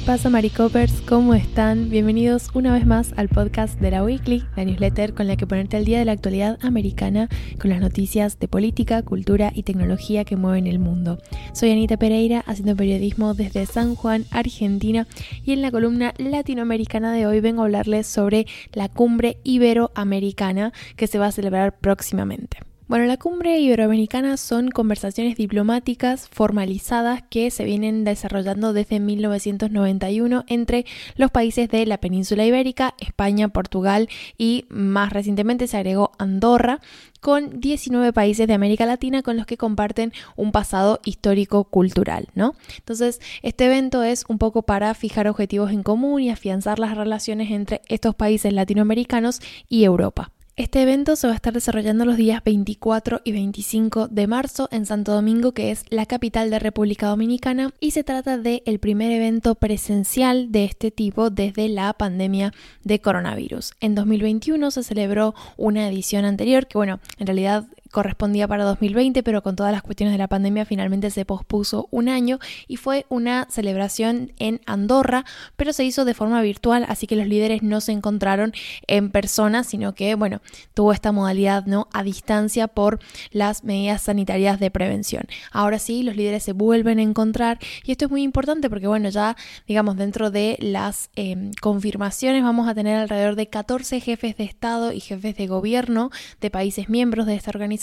¿Qué pasa Maricopers? ¿Cómo están? Bienvenidos una vez más al podcast de la Weekly, la newsletter con la que ponerte al día de la actualidad americana con las noticias de política, cultura y tecnología que mueven el mundo. Soy Anita Pereira, haciendo periodismo desde San Juan, Argentina, y en la columna latinoamericana de hoy vengo a hablarles sobre la cumbre iberoamericana que se va a celebrar próximamente. Bueno, la cumbre iberoamericana son conversaciones diplomáticas formalizadas que se vienen desarrollando desde 1991 entre los países de la península ibérica, España, Portugal y más recientemente se agregó Andorra, con 19 países de América Latina con los que comparten un pasado histórico cultural, ¿no? Entonces, este evento es un poco para fijar objetivos en común y afianzar las relaciones entre estos países latinoamericanos y Europa. Este evento se va a estar desarrollando los días 24 y 25 de marzo en Santo Domingo, que es la capital de República Dominicana, y se trata del el primer evento presencial de este tipo desde la pandemia de coronavirus. En 2021 se celebró una edición anterior, que bueno, en realidad correspondía para 2020, pero con todas las cuestiones de la pandemia finalmente se pospuso un año y fue una celebración en Andorra, pero se hizo de forma virtual, así que los líderes no se encontraron en persona, sino que, bueno, tuvo esta modalidad, ¿no? A distancia por las medidas sanitarias de prevención. Ahora sí, los líderes se vuelven a encontrar y esto es muy importante porque, bueno, ya, digamos, dentro de las em, confirmaciones vamos a tener alrededor de 14 jefes de Estado y jefes de gobierno de países miembros de esta organización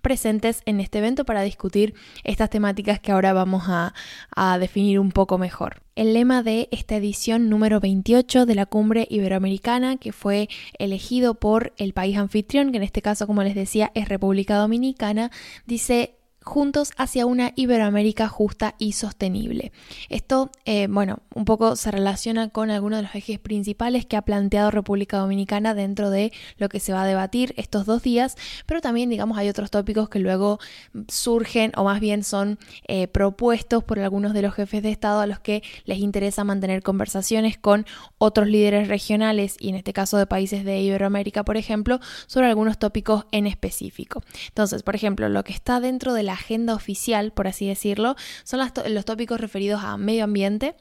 presentes en este evento para discutir estas temáticas que ahora vamos a, a definir un poco mejor. El lema de esta edición número 28 de la cumbre iberoamericana, que fue elegido por el país anfitrión, que en este caso, como les decía, es República Dominicana, dice juntos hacia una Iberoamérica justa y sostenible. Esto, eh, bueno, un poco se relaciona con algunos de los ejes principales que ha planteado República Dominicana dentro de lo que se va a debatir estos dos días, pero también, digamos, hay otros tópicos que luego surgen o más bien son eh, propuestos por algunos de los jefes de Estado a los que les interesa mantener conversaciones con otros líderes regionales y en este caso de países de Iberoamérica, por ejemplo, sobre algunos tópicos en específico. Entonces, por ejemplo, lo que está dentro de la agenda oficial, por así decirlo, son los tópicos referidos a medio ambiente,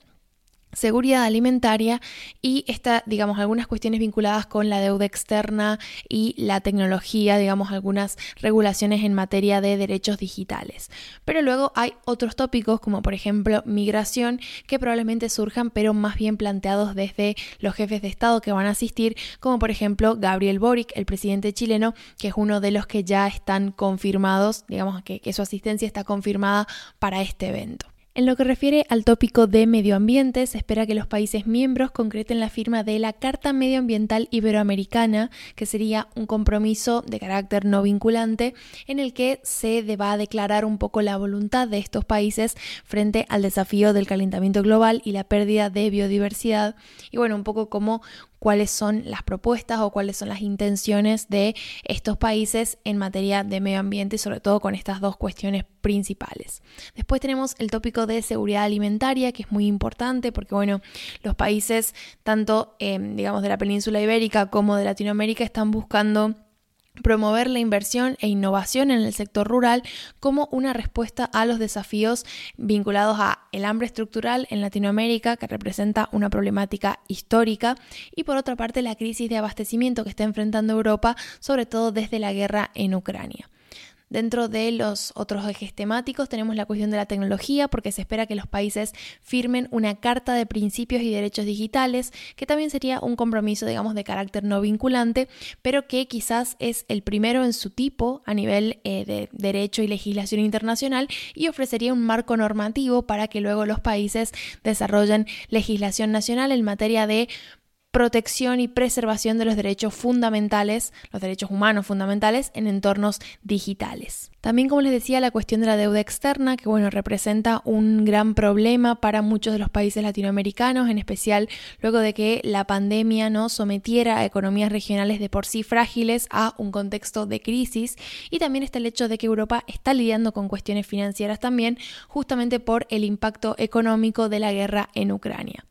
seguridad alimentaria y esta, digamos, algunas cuestiones vinculadas con la deuda externa y la tecnología, digamos, algunas regulaciones en materia de derechos digitales. Pero luego hay otros tópicos como por ejemplo migración que probablemente surjan pero más bien planteados desde los jefes de Estado que van a asistir, como por ejemplo Gabriel Boric, el presidente chileno, que es uno de los que ya están confirmados, digamos que su asistencia está confirmada para este evento. En lo que refiere al tópico de medio ambiente, se espera que los países miembros concreten la firma de la Carta Medioambiental Iberoamericana, que sería un compromiso de carácter no vinculante en el que se va a declarar un poco la voluntad de estos países frente al desafío del calentamiento global y la pérdida de biodiversidad. Y bueno, un poco como cuáles son las propuestas o cuáles son las intenciones de estos países en materia de medio ambiente sobre todo con estas dos cuestiones principales. Después tenemos el tópico de seguridad alimentaria, que es muy importante porque, bueno, los países tanto, eh, digamos, de la península ibérica como de Latinoamérica están buscando promover la inversión e innovación en el sector rural como una respuesta a los desafíos vinculados a el hambre estructural en Latinoamérica que representa una problemática histórica y por otra parte la crisis de abastecimiento que está enfrentando Europa sobre todo desde la guerra en Ucrania. Dentro de los otros ejes temáticos tenemos la cuestión de la tecnología, porque se espera que los países firmen una carta de principios y derechos digitales, que también sería un compromiso, digamos, de carácter no vinculante, pero que quizás es el primero en su tipo a nivel eh, de derecho y legislación internacional y ofrecería un marco normativo para que luego los países desarrollen legislación nacional en materia de protección y preservación de los derechos fundamentales, los derechos humanos fundamentales en entornos digitales. También, como les decía, la cuestión de la deuda externa, que bueno, representa un gran problema para muchos de los países latinoamericanos, en especial luego de que la pandemia no sometiera a economías regionales de por sí frágiles a un contexto de crisis. Y también está el hecho de que Europa está lidiando con cuestiones financieras también, justamente por el impacto económico de la guerra en Ucrania.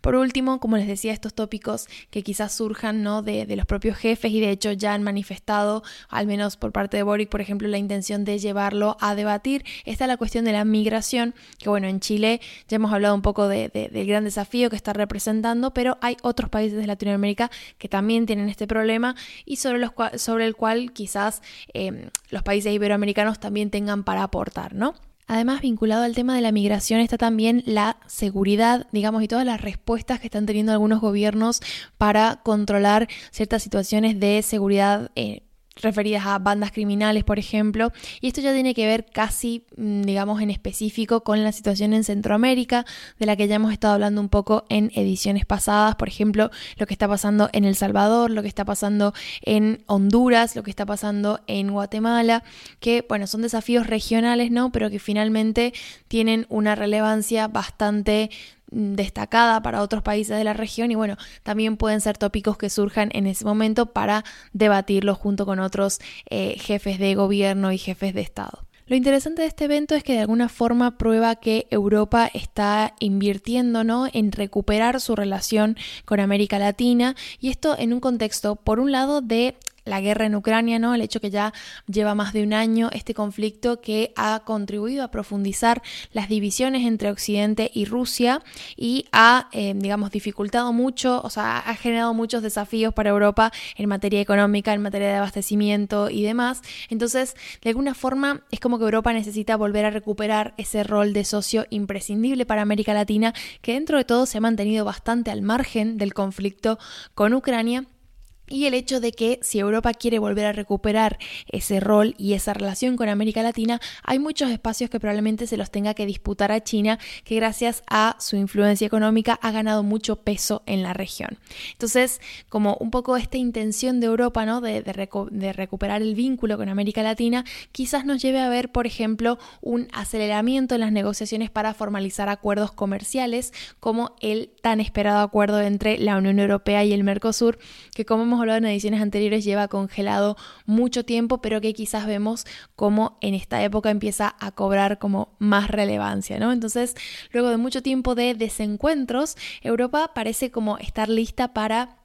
Por último, como les decía, estos tópicos que quizás surjan ¿no? de, los propios jefes y de hecho ya han manifestado, al menos por parte de Boric, por ejemplo, la intención de llevarlo a debatir, está la cuestión de la migración, que bueno, en Chile ya hemos hablado un poco de, del gran desafío que está representando, pero hay otros países de Latinoamérica que también tienen este problema y sobre, sobre el cual quizás eh, los países iberoamericanos también tengan para aportar, ¿no? Además, vinculado al tema de la migración está también la seguridad, digamos, y todas las respuestas que están teniendo algunos gobiernos para controlar ciertas situaciones de seguridad. Eh, referidas a bandas criminales, por ejemplo, y esto ya tiene que ver casi, mm, digamos, en específico con la situación en Centroamérica, de la que ya hemos estado hablando un poco en ediciones pasadas, por ejemplo, lo que está pasando en El Salvador, lo que está pasando en Honduras, lo que está pasando en Guatemala, que, bueno, son desafíos regionales, ¿no? Pero que finalmente tienen una relevancia bastante destacada para otros países de la región y bueno, también pueden ser tópicos que surjan en ese momento para debatirlos junto con otros eh, jefes de gobierno y jefes de Estado. Lo interesante de este evento es que de alguna forma prueba que Europa está invirtiendo ¿no? en recuperar su relación con América Latina y esto en un contexto, por un lado, de la guerra en Ucrania, ¿no? El hecho que ya lleva más de un año este conflicto que ha contribuido a profundizar las divisiones entre Occidente y Rusia y ha, eh, digamos, dificultado mucho, o sea, ha generado muchos desafíos para Europa en materia económica, en materia de abastecimiento y demás. Entonces, de alguna forma, es como que Europa necesita volver a recuperar ese rol de socio imprescindible para América Latina, que dentro de todo se ha mantenido bastante al margen del conflicto con Ucrania y el hecho de que si Europa quiere volver a recuperar ese rol y esa relación con América Latina, hay muchos espacios que probablemente se los tenga que disputar a China, que gracias a su influencia económica ha ganado mucho peso en la región. Entonces, como un poco esta intención de Europa ¿no? de, de recuperar el vínculo con América Latina, quizás nos lleve a ver, por ejemplo, un aceleramiento en las negociaciones para formalizar acuerdos comerciales, como el tan esperado acuerdo entre la Unión Europea y el Mercosur, que como hemos hablado en ediciones anteriores, lleva congelado mucho tiempo, pero que quizás vemos como en esta época empieza a cobrar como más relevancia, ¿no? Entonces, luego de mucho tiempo de desencuentros, Europa parece como estar lista para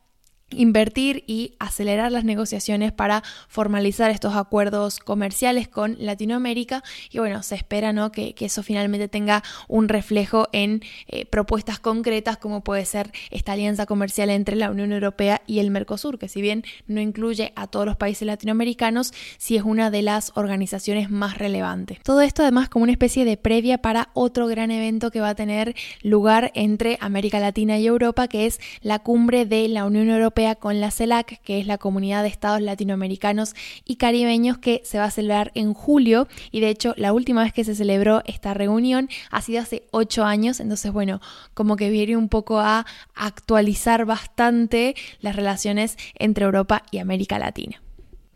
invertir y acelerar las negociaciones para formalizar estos acuerdos comerciales con Latinoamérica y bueno, se espera ¿no? que, eso finalmente tenga un reflejo en eh, propuestas concretas como puede ser esta alianza comercial entre la Unión Europea y el Mercosur, que si bien no incluye a todos los países latinoamericanos, sí es una de las organizaciones más relevantes. Todo esto además como una especie de previa para otro gran evento que va a tener lugar entre América Latina y Europa, que es la cumbre de la Unión Europea con la CELAC, que es la Comunidad de Estados Latinoamericanos y Caribeños, que se va a celebrar en julio. Y de hecho, la última vez que se celebró esta reunión ha sido hace ocho años. Entonces, bueno, como que viene un poco a actualizar bastante las relaciones entre Europa y América Latina.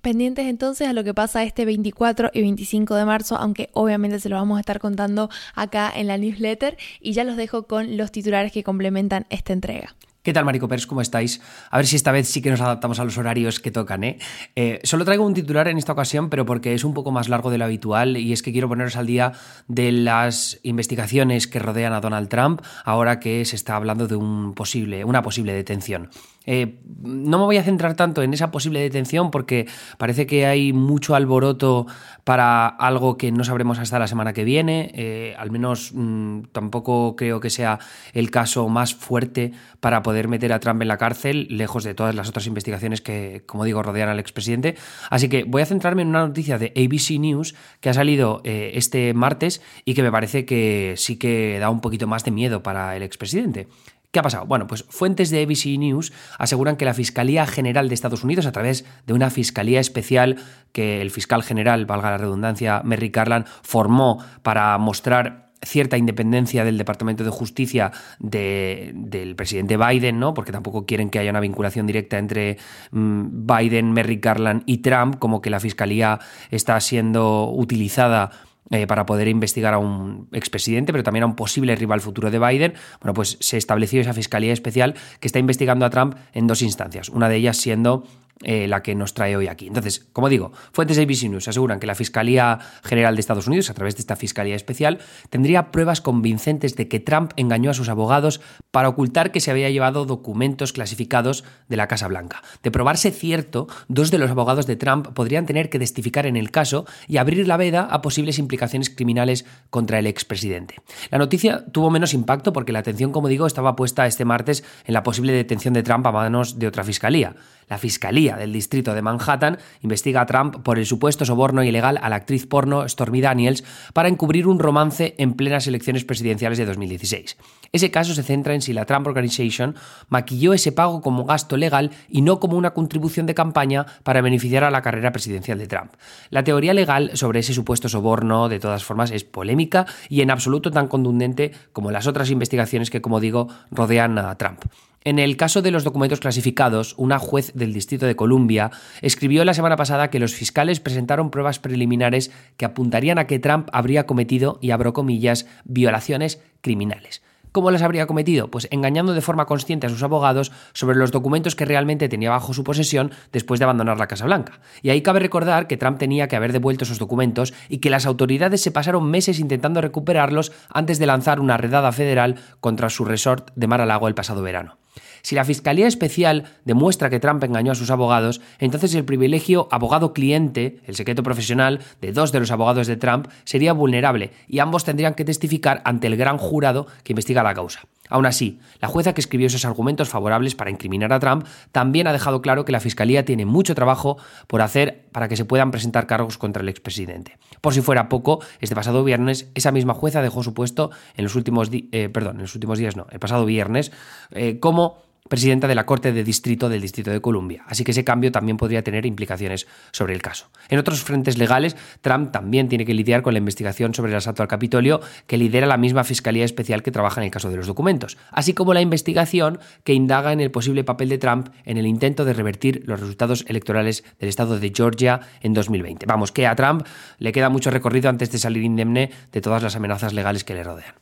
Pendientes entonces a lo que pasa este 24 y 25 de marzo, aunque obviamente se lo vamos a estar contando acá en la newsletter y ya los dejo con los titulares que complementan esta entrega. ¿Qué tal, Marico Pérez? ¿Cómo estáis? A ver si esta vez sí que nos adaptamos a los horarios que tocan, ¿eh? ¿eh? Solo traigo un titular en esta ocasión, pero porque es un poco más largo de lo habitual, y es que quiero poneros al día de las investigaciones que rodean a Donald Trump, ahora que se está hablando de un posible, una posible detención. Eh, no me voy a centrar tanto en esa posible detención porque parece que hay mucho alboroto para algo que no sabremos hasta la semana que viene. Eh, al menos mm, tampoco creo que sea el caso más fuerte para poder meter a Trump en la cárcel, lejos de todas las otras investigaciones que, como digo, rodean al expresidente. Así que voy a centrarme en una noticia de ABC News que ha salido eh, este martes y que me parece que sí que da un poquito más de miedo para el expresidente. ¿Qué ha pasado? Bueno, pues fuentes de ABC News aseguran que la Fiscalía General de Estados Unidos, a través de una fiscalía especial que el fiscal general, valga la redundancia, Merrick Garland, formó para mostrar cierta independencia del Departamento de Justicia del presidente Biden, ¿no? Porque tampoco quieren que haya una vinculación directa entre mm, Biden, Merrick Garland y Trump, como que la fiscalía está siendo utilizada eh, para poder investigar a un expresidente, pero también a un posible rival futuro de Biden, bueno, pues se estableció esa fiscalía especial que está investigando a Trump en dos instancias. Una de ellas siendo eh, la que nos trae hoy aquí. Entonces, como digo, fuentes de ABC News aseguran que la Fiscalía General de Estados Unidos, a través de esta Fiscalía Especial, tendría pruebas convincentes de que Trump engañó a sus abogados para ocultar que se había llevado documentos clasificados de la Casa Blanca. De probarse cierto, dos de los abogados de Trump podrían tener que testificar en el caso y abrir la veda a posibles implicaciones criminales contra el expresidente. La noticia tuvo menos impacto porque la atención, como digo, estaba puesta este martes en la posible detención de Trump a manos de otra fiscalía. La Fiscalía del Distrito de Manhattan investiga a Trump por el supuesto soborno ilegal a la actriz porno Stormy Daniels para encubrir un romance en plenas elecciones presidenciales de 2016. Ese caso se centra en si la Trump Organization maquilló ese pago como gasto legal y no como una contribución de campaña para beneficiar a la carrera presidencial de Trump. La teoría legal sobre ese supuesto soborno, de todas formas, es polémica y en absoluto tan contundente como las otras investigaciones que, como digo, rodean a Trump. En el caso de los documentos clasificados, una juez del Distrito de Columbia escribió la semana pasada que los fiscales presentaron pruebas preliminares que apuntarían a que Trump habría cometido, y abro comillas, violaciones criminales. ¿Cómo las habría cometido? Pues engañando de forma consciente a sus abogados sobre los documentos que realmente tenía bajo su posesión después de abandonar la Casa Blanca. Y ahí cabe recordar que Trump tenía que haber devuelto esos documentos y que las autoridades se pasaron meses intentando recuperarlos antes de lanzar una redada federal contra su resort de Mar-a-Lago el pasado verano. Si la Fiscalía Especial demuestra que Trump engañó a sus abogados, entonces el privilegio abogado-cliente, el secreto profesional de dos de los abogados de Trump, sería vulnerable y ambos tendrían que testificar ante el gran jurado que investiga la causa. Aún así, la jueza que escribió esos argumentos favorables para incriminar a Trump también ha dejado claro que la Fiscalía tiene mucho trabajo por hacer para que se puedan presentar cargos contra el expresidente. Por si fuera poco, este pasado viernes esa misma jueza dejó su puesto en los últimos, eh, perdón, en los últimos días no, el pasado viernes, eh, como presidenta de la Corte de Distrito del Distrito de Columbia, así que ese cambio también podría tener implicaciones sobre el caso. En otros frentes legales, Trump también tiene que lidiar con la investigación sobre el asalto al Capitolio que lidera la misma Fiscalía Especial que trabaja en el caso de los documentos, así como la investigación que indaga en el posible papel de Trump en el intento de revertir los resultados electorales del estado de Georgia en 2020. Vamos, que a Trump le queda mucho recorrido antes de salir indemne de todas las amenazas legales que le rodean.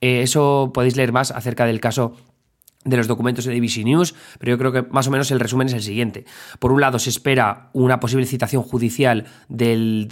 Eh, eso podéis leer más acerca del caso de los documentos de ABC News, pero yo creo que más o menos el resumen es el siguiente. Por un lado, se espera una posible citación judicial de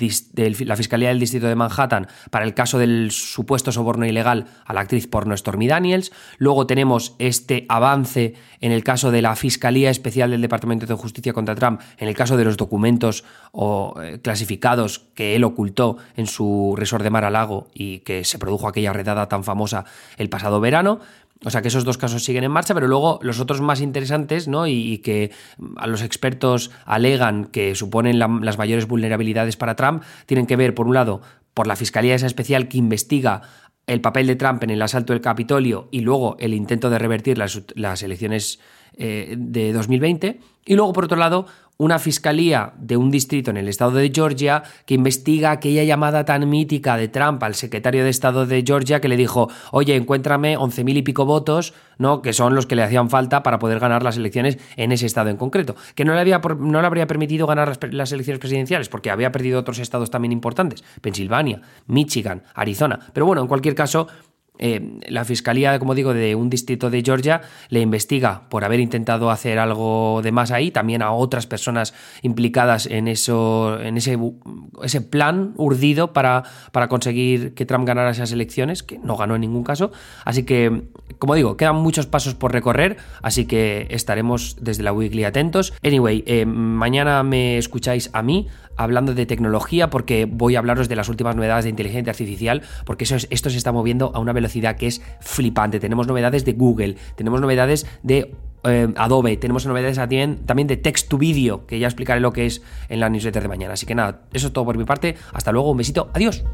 la Fiscalía del Distrito de Manhattan para el caso del supuesto soborno ilegal a la actriz porno Stormy Daniels. Luego tenemos este avance en el caso de la Fiscalía Especial del Departamento de Justicia contra Trump, en el caso de los documentos o, eh, clasificados que él ocultó en su resort de Mar-a-Lago y que se produjo aquella redada tan famosa el pasado verano. O sea que esos dos casos siguen en marcha, pero luego los otros más interesantes, ¿no? Y, que a los expertos alegan que suponen las mayores vulnerabilidades para Trump, tienen que ver, por un lado, por la Fiscalía especial que investiga el papel de Trump en el asalto del Capitolio y luego el intento de revertir las, elecciones eh, de 2020. Y luego, por otro lado, una fiscalía de un distrito en el estado de Georgia que investiga aquella llamada tan mítica de Trump al secretario de Estado de Georgia que le dijo, oye, encuéntrame once mil y pico votos, ¿no? que son los que le hacían falta para poder ganar las elecciones en ese estado en concreto. Que no le, había, no le habría permitido ganar las, las elecciones presidenciales porque había perdido otros estados también importantes, Pensilvania, Michigan, Arizona. Pero bueno, en cualquier caso, eh, la fiscalía, como digo, de un distrito de Georgia le investiga por haber intentado hacer algo de más ahí, también a otras personas implicadas en eso, en ese, ese plan urdido para, para conseguir que Trump ganara esas elecciones, que no ganó en ningún caso. Así que, como digo, quedan muchos pasos por recorrer, así que estaremos desde la weekly atentos. Anyway, eh, mañana me escucháis a mí hablando de tecnología porque voy a hablaros de las últimas novedades de inteligencia artificial, porque eso esto se está moviendo a una velocidad que es flipante. Tenemos novedades de Google, tenemos novedades de eh, Adobe, tenemos novedades también, también de text to video, que ya explicaré lo que es en la newsletter de mañana. Así que nada, eso es todo por mi parte. Hasta luego, un besito, adiós.